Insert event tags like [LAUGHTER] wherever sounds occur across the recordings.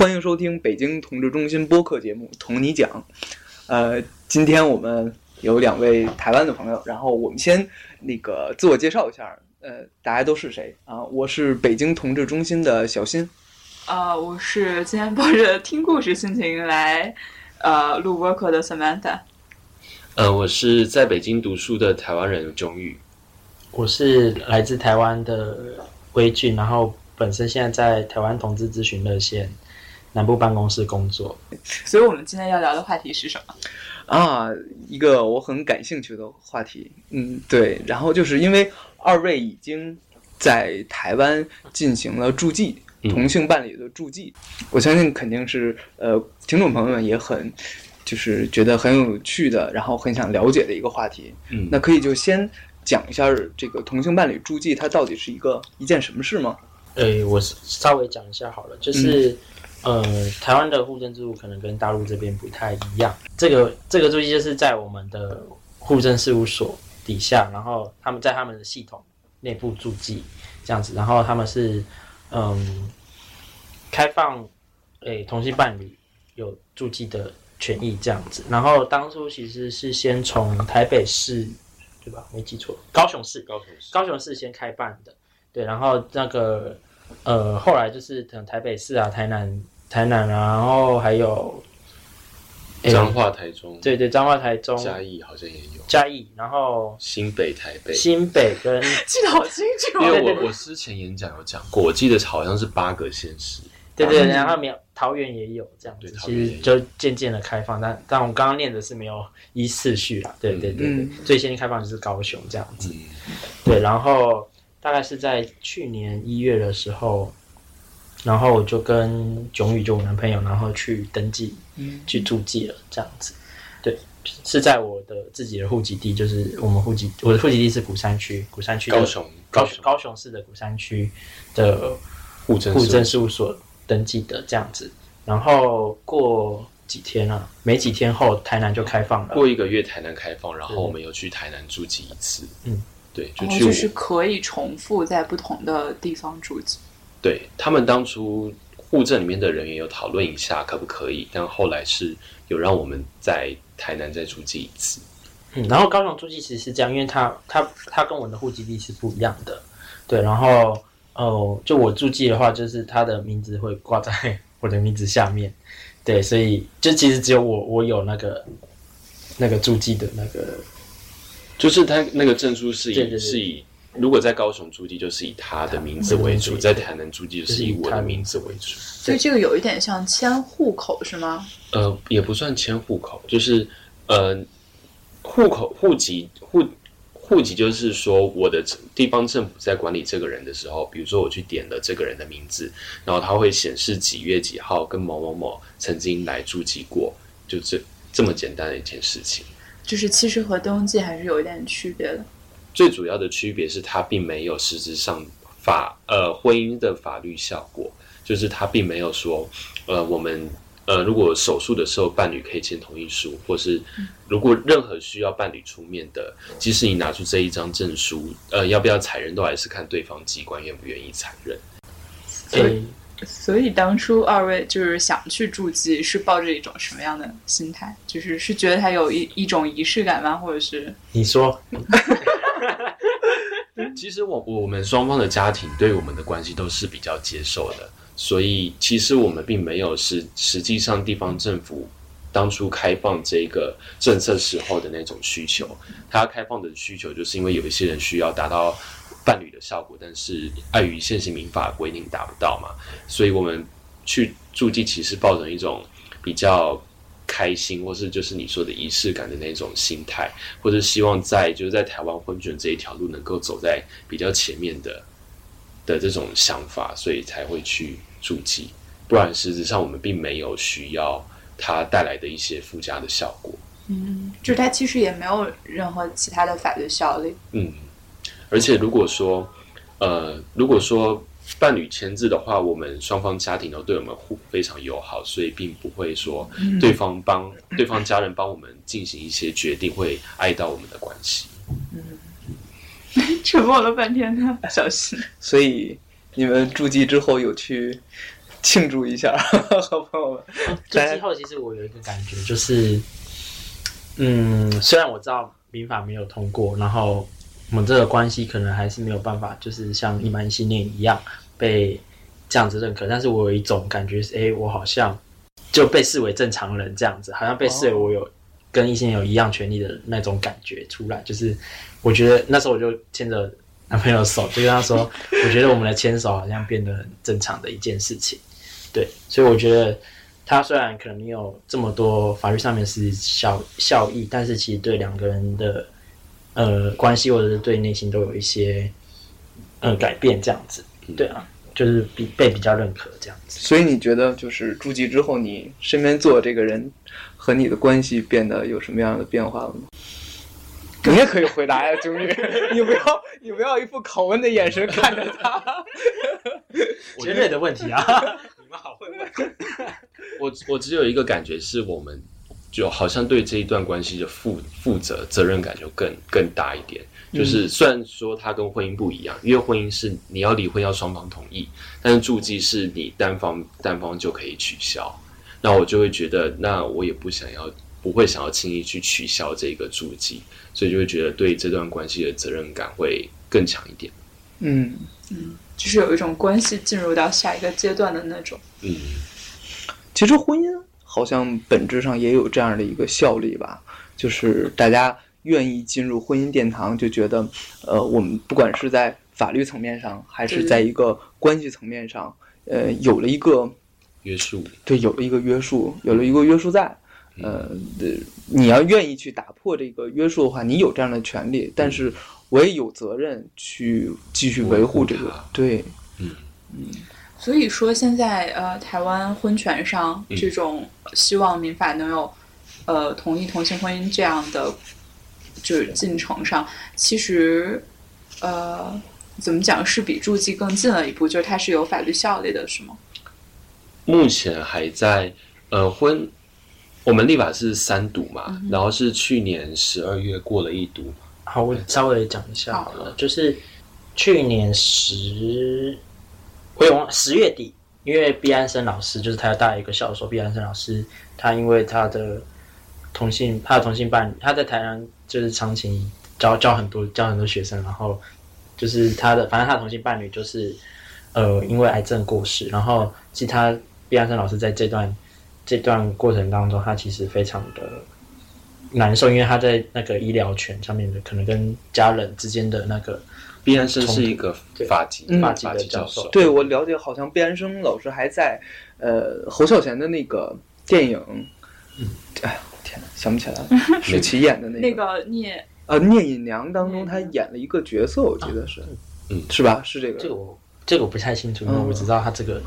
欢迎收听北京同志中心播客节目《同你讲》。呃，今天我们有两位台湾的朋友，然后我们先那个自我介绍一下，呃，大家都是谁啊？我是北京同志中心的小新。啊，我是今天抱着听故事心情来呃录播客的 Samantha。呃，我是在北京读书的台湾人钟玉。我是来自台湾的微俊，然后本身现在在台湾同志咨询热线南部办公室工作。所以我们今天要聊的话题是什么？啊，一个我很感兴趣的话题。嗯，对，然后就是因为二位已经在台湾进行了驻记，同性伴侣的驻记，我相信肯定是呃，听众朋友们也很就是觉得很有趣的，然后很想了解的一个话题。嗯那可以就先讲一下这个同性伴侣驻记，它到底是一个一件什么事吗？诶，我稍微讲一下好了，就是、呃，台湾的户政制度可能跟大陆这边不太一样。这个这个注记就是在我们的户政事务所底下，然后他们在他们的系统内部注记这样子，然后他们是嗯开放诶同性伴侣有注记的权益这样子。然后当初其实是先从台北市对吧？没记错，高雄市高雄市高雄市先开办的，对，然后那个呃，后来就是可能台北市啊、台南、台南啊，然后还有诶彰化、台中、对对，彰化、台中、嘉义好像也有，嘉义，然后新北、台北。新北跟 [LAUGHS] 记得好清楚。因为我我之前演讲有讲过，我记得好像是八个县市。对对，然后没有桃园也有这样子，其实就渐渐的开放，但但我刚刚念的是没有依次序啦，对对对对，嗯。最先开放就是高雄这样子，嗯，对，然后大概是在去年一月的时候，然后我就跟炯宇就我男朋友，然后去登记，嗯去住记了这样子。对，是在我的自己的户籍地，就是我们户籍，我的户籍地是鼓山区，鼓山区高雄高高雄高雄市的鼓山区的户政户政事事务所登记的这样子。然后过几天啊，没几天后，台南就开放了。过一个月台南开放，然后我们又去台南住记一次。嗯，对，就去哦就是可以重复在不同的地方住籍。对他们当初户政里面的人员有讨论一下可不可以，但后来是有让我们在台南再住记一次。嗯，然后高雄住记其实是这样，因为它它它跟我的户籍地是不一样的，对，然后哦，就我住记的话，就是他的名字会挂在 [LAUGHS] 我的名字下面，对，所以就其实只有我我有那个那个住记的那个，就是他那个证书是以是以，如果在高雄住地就是以他的名字为主，在台南住地就是以我的名字为主。所以这个有一点像迁户口是吗？呃，也不算迁户口，就是呃，户口户籍户户籍就是说，我的地方政府在管理这个人的时候，比如说我去点了这个人的名字，然后他会显示几月几号跟某某某曾经来住籍过，就这这么简单的一件事情。就是其实和登记还是有一点区别的。最主要的区别是，它并没有实质上法呃婚姻的法律效果，就是它并没有说呃我们呃如果手术的时候伴侣可以签同意书，或是如果任何需要伴侣出面的，即使你拿出这一张证书，呃要不要采认都还是看对方机关愿不愿意采认。所以诶所以当初二位就是想去筑基，是抱着一种什么样的心态？就是是觉得它有一一种仪式感吗？或者是你说，[LAUGHS] 其实我我们双方的家庭对我们的关系都是比较接受的，所以其实我们并没有是实际上地方政府当初开放这个政策时候的那种需求。它开放的需求就是因为有一些人需要达到伴侣的效果，但是碍于现行民法规定达不到嘛，所以我们去驻记其实抱着一种比较。开心，或是就是你说的仪式感的那种心态，或者希望在就是在台湾婚卷这一条路能够走在比较前面的的这种想法，所以才会去注记。不然实质上我们并没有需要它带来的一些附加的效果。嗯，就是它其实也没有任何其他的法律效力。嗯，而且如果说呃，如果说伴侣签字的话，我们双方家庭都对我们互非常友好，所以并不会说对方帮、对方家人帮我们进行一些决定会碍到我们的关系。嗯 [LAUGHS] 沉默了半天呢小心，所以你们筑基之后有去庆祝一下，好朋友们。[LAUGHS] 就之后，其实我有一个感觉，就是，嗯，虽然我知道民法没有通过，然后我们这个关系可能还是没有办法，就是像一般性恋一样被这样子认可，但是我有一种感觉是，哎，我好像就被视为正常人这样子，好像被视为我有跟异性有一样权利的那种感觉出来，就是我觉得那时候我就牵着男朋友的手，就跟他说，我觉得我们的牵手好像变得很正常的一件事情。对，所以我觉得他虽然可能没有这么多法律上面是效效益，但是其实对两个人的呃关系或者是对内心都有一些呃改变，这样子。对啊，就是比被比较认可这样子。所以你觉得，就是住记之后，你身边坐这个人和你的关系变得有什么样的变化了吗？[LAUGHS] 你也可以回答呀，就是，[LAUGHS] 你不要你不要一副拷问的眼神看着他。尖锐的问题啊，[LAUGHS] 你们好会问。我我只有一个感觉是我们就好像对这一段关系的负负责责任感就更更大一点。就是虽然说它跟婚姻不一样，因为婚姻是你要离婚要双方同意，但是住记是你单方单方就可以取消。那我就会觉得，那我也不想要，不会想要轻易去取消这个住记，所以就会觉得对这段关系的责任感会更强一点。嗯，就是有一种关系进入到下一个阶段的那种。嗯，其实婚姻好像本质上也有这样的一个效力吧，就是大家愿意进入婚姻殿堂，就觉得，呃，我们不管是在法律层面上，还是在一个关系层面上，呃，有了一个约束。对，有了一个约束，有了一个约束在。呃，呃你要愿意去打破这个约束的话，你有这样的权利，但是我也有责任去继续维护这个维护它。对，所以说，现在呃，台湾婚权上嗯。这种希望民法能有呃同意同性婚姻这样的就是进程上，其实呃怎么讲是比注记更近了一步，就是它是有法律效力的，是吗？目前还在呃婚，我们立法是三读嘛，然后是去年十二月过了一读，好，我稍微讲一下好了，就是去年十，我也忘了十月底，因为毕安生老师就是台大一个小说，毕安生老师，他因为他的同性，他的同性伴侣，他在台湾就是长期教教很多教很多学生，然后就是他的，反正他的同性伴侣就是呃因为癌症过世，然后其实他毕安生老师在这段这段过程当中，他其实非常的难受，因为他在那个医疗权上面的可能跟家人之间的那个毕安生是一个法籍嗯法法籍的教教授对我了解，好像毕安生老师还在呃侯孝贤的那个电影，嗯，哎呀天哪，想不起来了，[LAUGHS] 舒淇演的那个那个聂呃聂隐娘当中，他演了一个角色，我记得是，嗯是吧？是这个，这个我这个我不太清楚，因为我知道他这个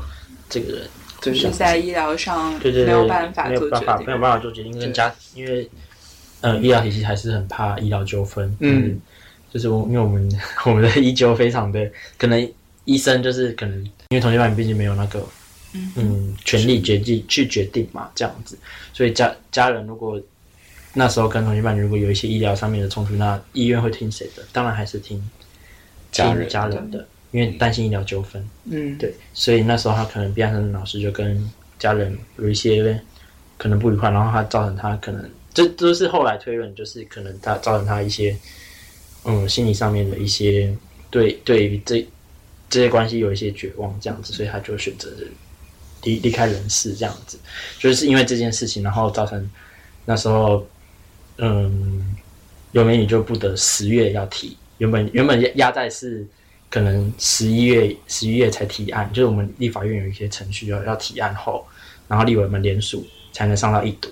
这个人，就是在医疗上对对对，没有办法没有做决定办法没有。办法做决定，跟家因为嗯医疗体系还是很怕医疗纠纷，嗯，就是我因为我们 [LAUGHS] 我们的医纠非常的可能医生就是可能因为同性伴侣毕竟没有那个嗯嗯权利决定去决定嘛这样子，所以家家人如果那时候跟同性伴侣如果有一些医疗上面的冲突，那医院会听谁的？当然还是听听家人家人的，因为担心医疗纠纷。嗯，对，所以那时候他可能毕安生老师就跟家人有一些可能不愉快，然后他造成他可能这都是后来推论，就是可能他造成他一些嗯心理上面的一些对对于这这些关系有一些绝望这样子，所以他就选择离离开人世这样子，就是因为这件事情，然后造成那时候嗯有美女就不得十月要提，原本原本压压在是。可能十一月十一月才提案，就是我们立法院有一些程序要要提案后，然后立委们联署才能上到一读，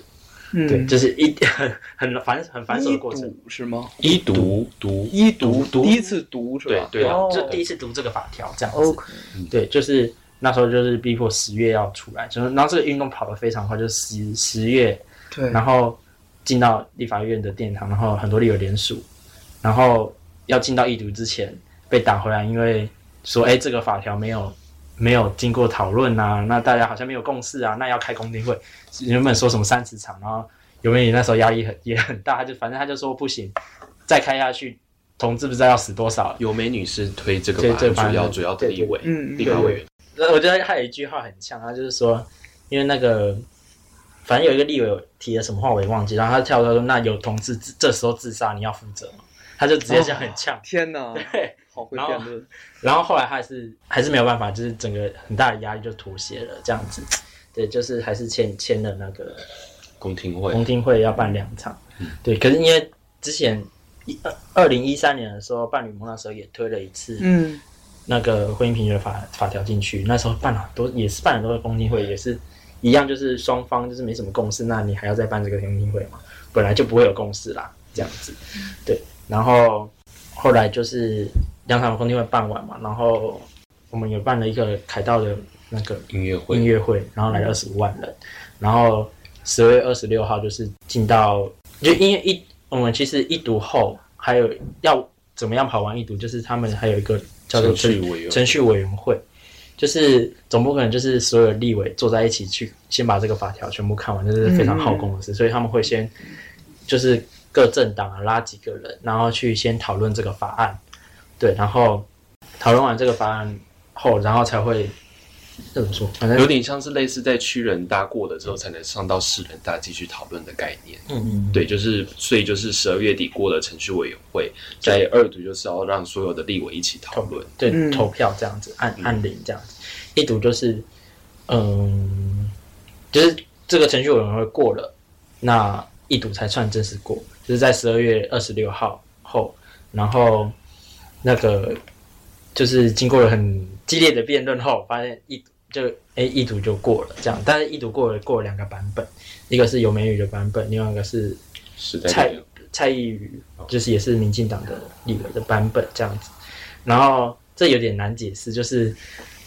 嗯，对，就是一 [LAUGHS] 很很繁很繁琐的过程。是吗？一读。读。一读读。第一次读是吧？对对哦。就第一次读这个法条这样子，OK，对，就是那时候就是逼迫十月要出来，就是然后这个运动跑得非常快，就是十十月，对，然后进到立法院的殿堂，然后很多立委联署，然后要进到一读之前被打回来，因为说哎这个法条没有没有经过讨论啊，那大家好像没有共识啊，那要开公听会，原本说什么三十场，然后有美女那时候压力很也很大，他就反正他就说不行，再开下去，同志不知道要死多少，有美女是推这个主要主要的立委嗯立法委我觉得还有一句话很像，他就是说，因为那个反正有一个立委有提了什么话我也忘记，然后他跳出来说，那有同志自这时候自杀你要负责吗？他就直接这样很呛。天哪，对，好会然后辩论。[LAUGHS] 然后后来还是还是没有办法，就是整个很大的压力就妥协了，这样子。对，就是还是签签了那个公听会公听会要办两场。对，可是因为之前一二二零一三年的时候，伴侣盟那时候也推了一次嗯那个婚姻平权法法条进去，那时候办了很多，也是办了很多公听会，也是一样，就是双方就是没什么共识，那你还要再办这个公听会嘛？本来就不会有共识啦，这样子。对，然后后来就是两场公听会办完嘛，然后我们有办了一个凯道的那个音乐会音乐会，然后来二十五万人，然后十月二十六号就是进到，就因为一我们其实一读后还有要怎么样跑完一读，就是他们还有一个叫做程序委员程序委员会，就是总不可能就是所有立委坐在一起去先把这个法条全部看完，这是非常耗工的事，所以他们会先就是各政党啊拉几个人，然后去先讨论这个法案，对，然后讨论完这个方案后，然后才会怎么说？反正有点像是类似在区人大过了之后才能上到市人大继续讨论的概念。嗯嗯，对，就是所以就是十二月底过了程序委员会，在二读就是要让所有的立委一起讨论。对，嗯投票这样子，按按铃这样子。一读就是，嗯，就是这个程序委员会过了，那一读才算正式过，就是在十二月二十六号后，然后那个就是经过了很激烈的辩论后，发现一就哎一读就过了这样，但是一读过了过了两个版本，一个是有美语的版本，另外一个是蔡蔡依宇，就是也是民进党的立委的版本这样子。然后这有点难解释，就是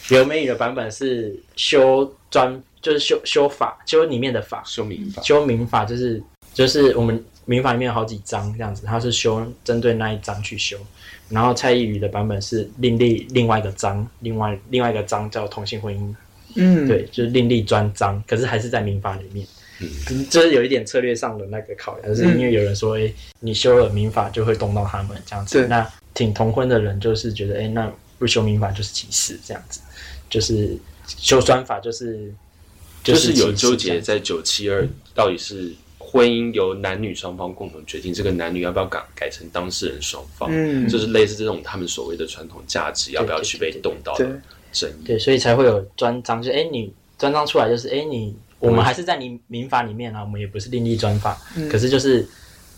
有美语的版本是修专，就是修修法，修里面的法，修民法，修民法，就是就是我们民法里面有好几章这样子，它是修针对那一章去修。然后蔡依瑜的版本是另立另外一个章，另外另外一个章叫同性婚姻。嗯，对，就是另立专章，可是还是在民法里面。嗯。就是有一点策略上的那个考量，就是因为有人说，哎、你修了民法就会动到他们这样子。那挺同婚的人就是觉得，哎、那不修民法就是歧视这样子，就是修专法就是就是有纠结在九七二到底是婚姻由男女双方共同决定，这个男女要不要改改成当事人双方，嗯。就是类似这种他们所谓的传统价值要不要去被动到对。的争议。对，所以才会有专章，就哎、你专章出来就是哎、你我们还是在你民法里面啊，我们也不是另立专法，可是就是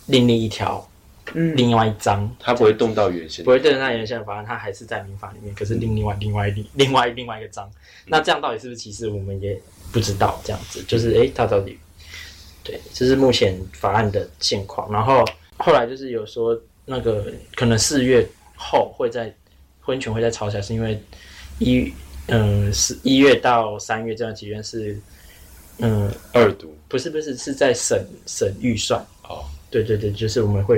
另立一条嗯。另外一章，它不会动到原先不会动到原先的法案，它还是在民法里面，可是另另外另外另另外另外一个章，那这样到底是不是歧视，我们也不知道。这样子就是，诶，它到底对，这是目前法案的现况。然后后来就是有说，那个可能四月后会在婚权会在吵起来，是因为一嗯是一月到三月这段期间是嗯二读不是不是是在审审预算。哦，对对对，就是我们会，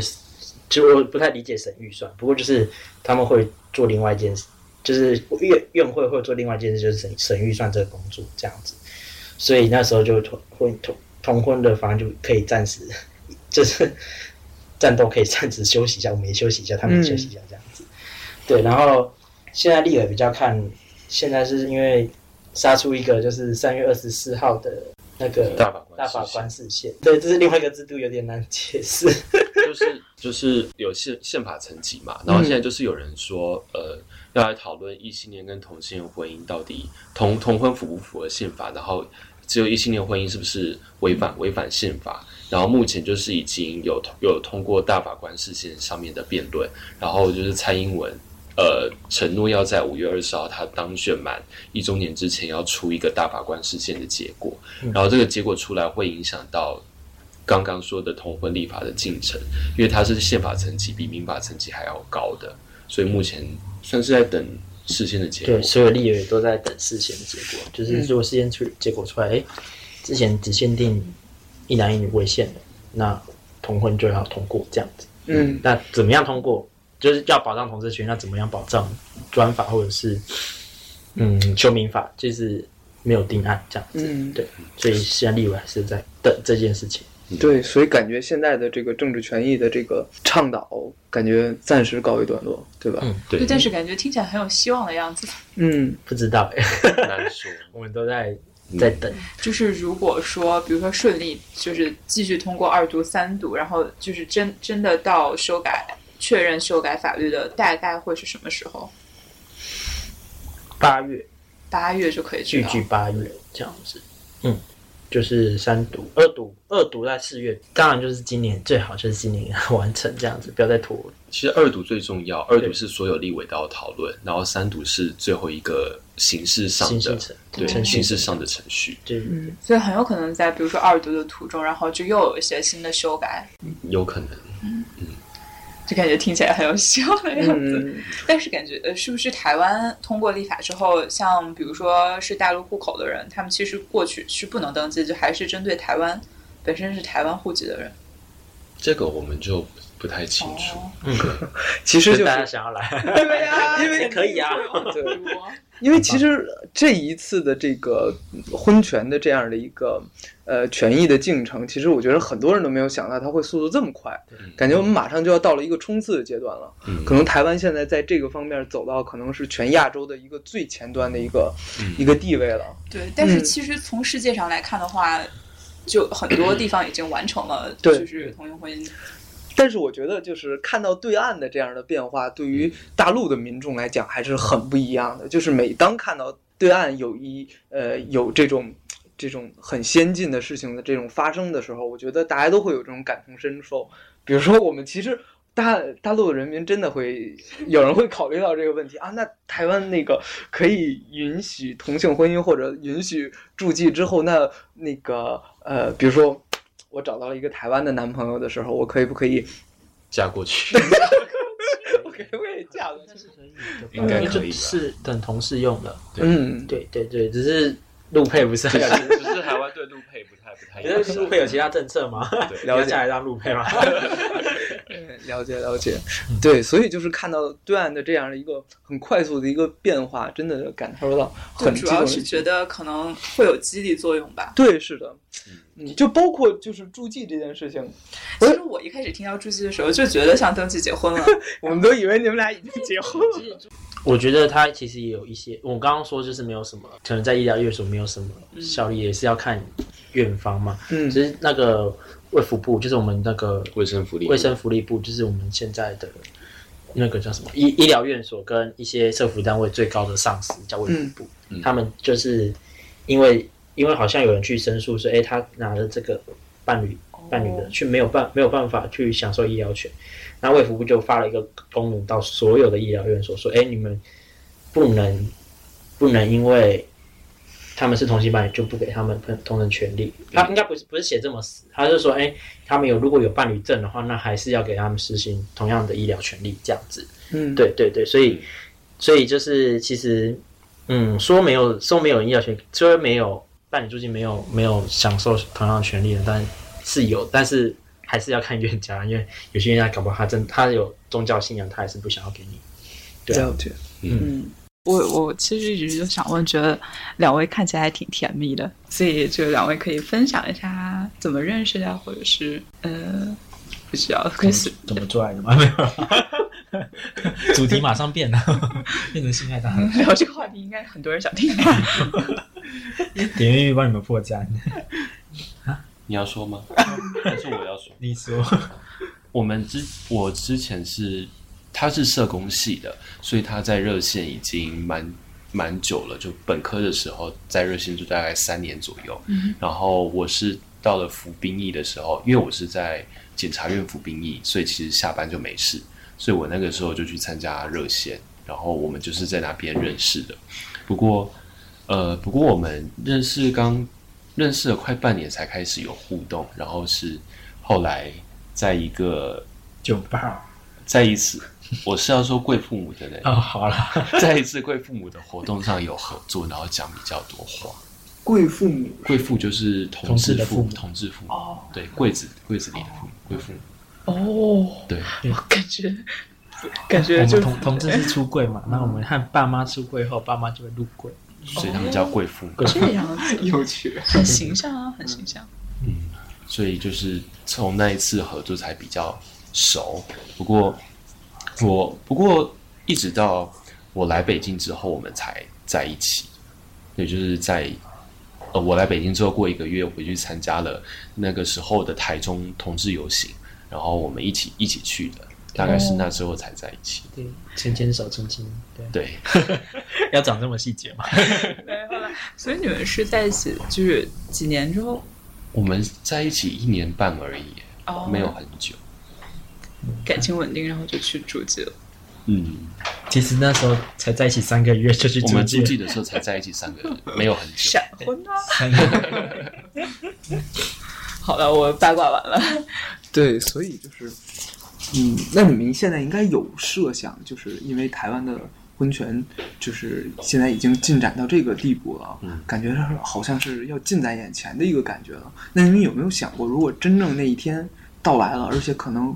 就我不太理解审预算，不过就是他们会做另外一件事，就是院院会会做另外一件事，就是审审预算这个工作这样子。所以那时候就同婚同同婚的法案就可以暂时，[LAUGHS] 就是战斗可以暂时休息一下，我们也休息一下，他们也休息一下这样子。对，然后现在立委比较看，现在是因为杀出一个就是三月二十四号的那个大法官大法官视线，对，这是另外一个制度，有点难解释。[LAUGHS] 就是就是有宪宪法层级嘛，然后现在就是有人说，呃，要来讨论异性恋跟同性恋婚姻到底同同婚符不符合宪法，然后只有异性恋婚姻是不是违反违反宪法？然后目前就是已经有有通过大法官事件上面的辩论，然后就是蔡英文。呃，承诺要在五月二十号他当选满一周年之前，要出一个大法官事件的结果。然后这个结果出来，会影响到刚刚说的同婚立法的进程，因为它是宪法层级比民法层级还要高的，所以目前算是在等事先的结果对，。所有立委都在等事先的结果，就是如果事先出结果出来，哎、之前只限定一男一女为限的，那同婚就要通过这样子。嗯那怎么样通过？就是要保障同志权，那怎么样保障专法或者是嗯修民法，就是没有定案这样子。嗯，对，所以现在立委还是在等这件事情。对，所以感觉现在的这个政治权益的这个倡导，感觉暂时告一段落，对吧？嗯对对，，但是感觉听起来很有希望的样子。嗯不知道哎，难说。[LAUGHS] 我们都在在等。就是如果说，比如说顺利，就是继续通过二读、三读，然后就是真真的到修改、确认修改法律的，大概会是什么时候？八月八月就可以知道。句句八月这样子，嗯，就是三读、二读，二读在四月，当然就是今年最好就是今年完成这样子，不要再拖。其实二读最重要，二读是所有立委都要讨论，然后三读是最后一个形式上的形式程对程序形式上的程序，对嗯，所以很有可能在比如说二读的途中，然后就又有一些新的修改，有可能。就感觉听起来很有希望的样子。嗯，但是感觉呃，是不是台湾通过立法之后，像比如说是大陆户口的人，他们其实过去是不能登记，就还是针对台湾本身是台湾户籍的人。这个我们就不太清楚。[LAUGHS] 其实就大家是想要来，对呀，[LAUGHS] 因为可以啊，[LAUGHS] 对，因为其实这一次的这个婚权的这样的一个呃权益的进程，其实我觉得很多人都没有想到它会速度这么快，感觉我们马上就要到了一个冲刺的阶段了。嗯可能台湾现在在这个方面走到可能是全亚洲的一个最前端的一个、嗯一个地位了。对，但是嗯其实从世界上来看的话，就很多地方已经完成了，就是同性婚姻。但是我觉得，就是看到对岸的这样的变化，对于大陆的民众来讲还是很不一样的。就是每当看到对岸有一呃有这种这种很先进的事情的这种发生的时候，我觉得大家都会有这种感同身受。比如说，我们其实大大陆的人民真的会有人会考虑到这个问题啊，那台湾那个可以允许同性婚姻或者允许住记之后，那那个呃，比如说。我找到了一个台湾的男朋友的时候，我可以不可以嫁过去，[LAUGHS] 我可不可以嫁过去？应该可以吧是等同事用的。对嗯，对对对，只是陆配不是很只是只是台湾对陆配不太不太友善你觉得陆配有其他政策吗？对 [LAUGHS] 你要下来当陆配吗？对了解了解，对，所以就是看到对岸的这样的一个很快速的一个变化，真的感受到很激动。主要是觉得可能会有激励作用吧。对，是的，嗯，就包括就是助记这件事情，其实我一开始听到助记的时候，就觉得像登记结婚了。[LAUGHS] 我们都以为你们俩已经结婚了。[LAUGHS] 我觉得它其实也有一些，我刚刚说就是没有什么，可能在医疗院所没有什么效力，也是要看院方嘛。嗯。其实那个卫福部，就是我们那个卫生福利部。卫生福利部，就是我们现在的那个叫什么医医疗院所跟一些社福单位最高的上司叫卫福部，他们就是因为因为好像有人去申诉说，哎，他拿了这个伴侣伴侣的，却没有办没有办法去享受医疗权，那卫福部就发了一个公文到所有的医疗院所说，哎，你们不能不能因为他们是同性伴侣就不给他们同同等权利。他应该不是不是写这么死，他是说，哎，他们有如果有伴侣证的话，那还是要给他们实行同样的医疗权利，这样子。嗯，对对对，所以所以就是其实，嗯，说没有说没有医疗权，虽然没有伴侣住进没有没有享受同样的权利的，但是有，但是还是要看冤家，因为有些冤家搞不好他真他有宗教信仰，他还是不想要给你。对啊。嗯嗯，我我其实一直就想问，觉得两位看起来还挺甜蜜的，所以就两位可以分享一下怎么认识的，或者是呃，不需要可以随怎么做爱的吗？没有，主题马上变了，[LAUGHS] 变成性爱大聊这个话题，应该很多人想听。点阅率帮你们破绽。你要说吗？[LAUGHS] 还是我要说？你说，我们之我之前是他是社工系的，所以他在热线已经蛮蛮久了，就本科的时候在热线就大概三年左右。然后我是到了服兵役的时候，因为我是在检察院服兵役，所以其实下班就没事，所以我那个时候就去参加热线，然后我们就是在那边认识的。不过，呃，不过我们认识刚认识了快半年才开始有互动，然后是后来在一个酒吧在一次，我是要说贵父母的人，哦，好了，在一次贵父母的活动上有合作，然后讲比较多话。贵父母贵妇就是同同志的父母同志父母，哦对，柜子柜子里的父母，贵父母，哦，对，我感觉感觉就们同同志是出柜嘛，那我们和爸妈出柜后，爸妈就会入柜。所以他们叫贵妇母。这样子，有趣。很形象啊，很形象。嗯，所以就是从那一次合作才比较熟。不过我不过一直到我来北京之后，我们才在一起。也就是在呃我来北京之后过一个月，回去参加了那个时候的台中同志游行，然后我们一起一起去的，大概是那时候才在一起。对，牵牵手，亲亲，对，对，[LAUGHS] 要讲这么细节吗？[LAUGHS] 对，后来，所以你们是在一起就是几年之后？我们在一起一年半而已，哦，没有很久。感情稳定，然后就去住记了。嗯，其实那时候才在一起三个月就去我们住住记的时候才在一起三个月，[LAUGHS] 没有很久。闪婚啊！三个，好了，我八卦完了。对，所以就是，嗯，那你们现在应该有设想，就是因为台湾的婚权，就是现在已经进展到这个地步了，嗯感觉是好像是要近在眼前的一个感觉了。那你们有没有想过，如果真正那一天到来了，而且可能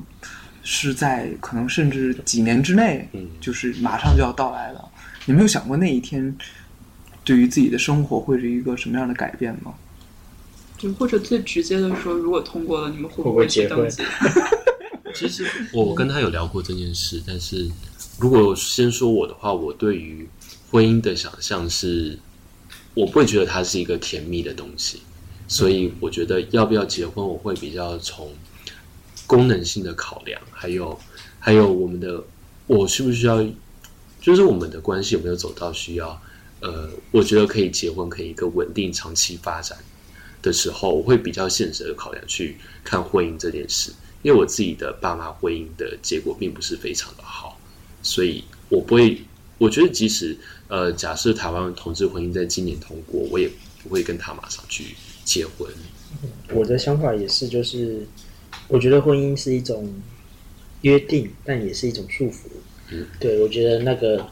是在可能甚至几年之内，嗯就是马上就要到来了，你没有想过那一天对于自己的生活会是一个什么样的改变吗？就或者最直接的说，如果通过了，你们会会不会去登记？[LAUGHS] 其实 [LAUGHS] 我跟他有聊过这件事，但是如果先说我的话，我对于婚姻的想象是，我不会觉得它是一个甜蜜的东西，所以我觉得要不要结婚，我会比较从功能性的考量，还有还有我们的我需不需要，就是我们的关系有没有走到需要，呃，我觉得可以结婚，可以一个稳定长期发展的时候，我会比较现实的考量去看婚姻这件事。因为我自己的爸妈婚姻的结果并不是非常的好，所以我不会，我觉得即使呃，假设台湾同志婚姻在今年通过，我也不会跟他马上去结婚。我的想法也是，就是我觉得婚姻是一种约定，但也是一种束缚。嗯，对，我觉得那个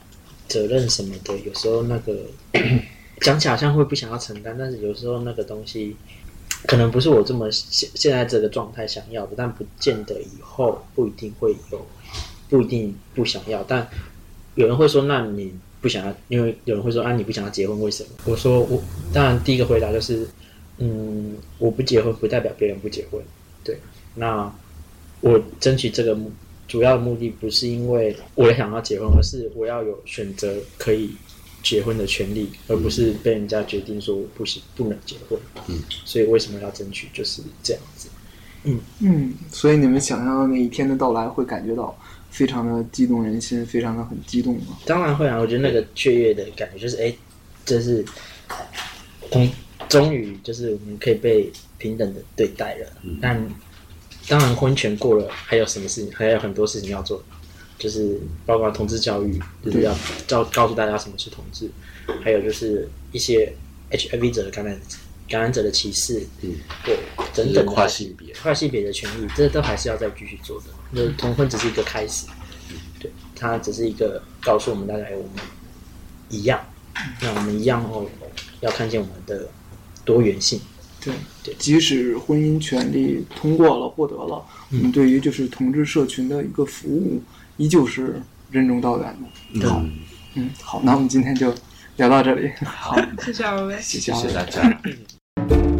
责任什么的，有时候那个 [COUGHS] 讲起来好像会不想要承担，但是有时候那个东西可能不是我这么现现在这个状态想要的，但不见得以后不一定会有，不一定不想要。但有人会说，那你不想要，因为有人会说啊，你不想要结婚，为什么？我说我当然第一个回答就是，嗯，我不结婚不代表别人不结婚，对。那我争取这个目主要的目的不是因为我想要结婚，而是我要有选择可以结婚的权利，而不是被人家决定说我不行不能结婚。嗯，所以为什么要争取就是这样子。嗯嗯，所以你们想象到那一天的到来，会感觉到非常的激动人心，非常的很激动吗？当然会啊，我觉得那个雀跃的感觉就是，哎，这是终终于就是我们可以被平等的对待了。但当然婚前过了，还有什么事情？还有很多事情要做，就是包括同志教育，就是要告告诉大家什么是同志，还有就是一些 HIV 者的感染感染者的歧视，嗯，对，等等的跨性别。跨性别的权益，这都还是要再继续做的。那同婚只是一个开始，对，它只是一个告诉我们大家，哎，我们一样，那我们一样哦，要看见我们的多元性。对。对。即使婚姻权利通过了，获得了，我们对于就是同志社群的一个服务，依旧是任重道远的。好，嗯，嗯，好，那我们今天就聊到这里。好，[LAUGHS] 谢谢二位。谢谢二位谢谢大家。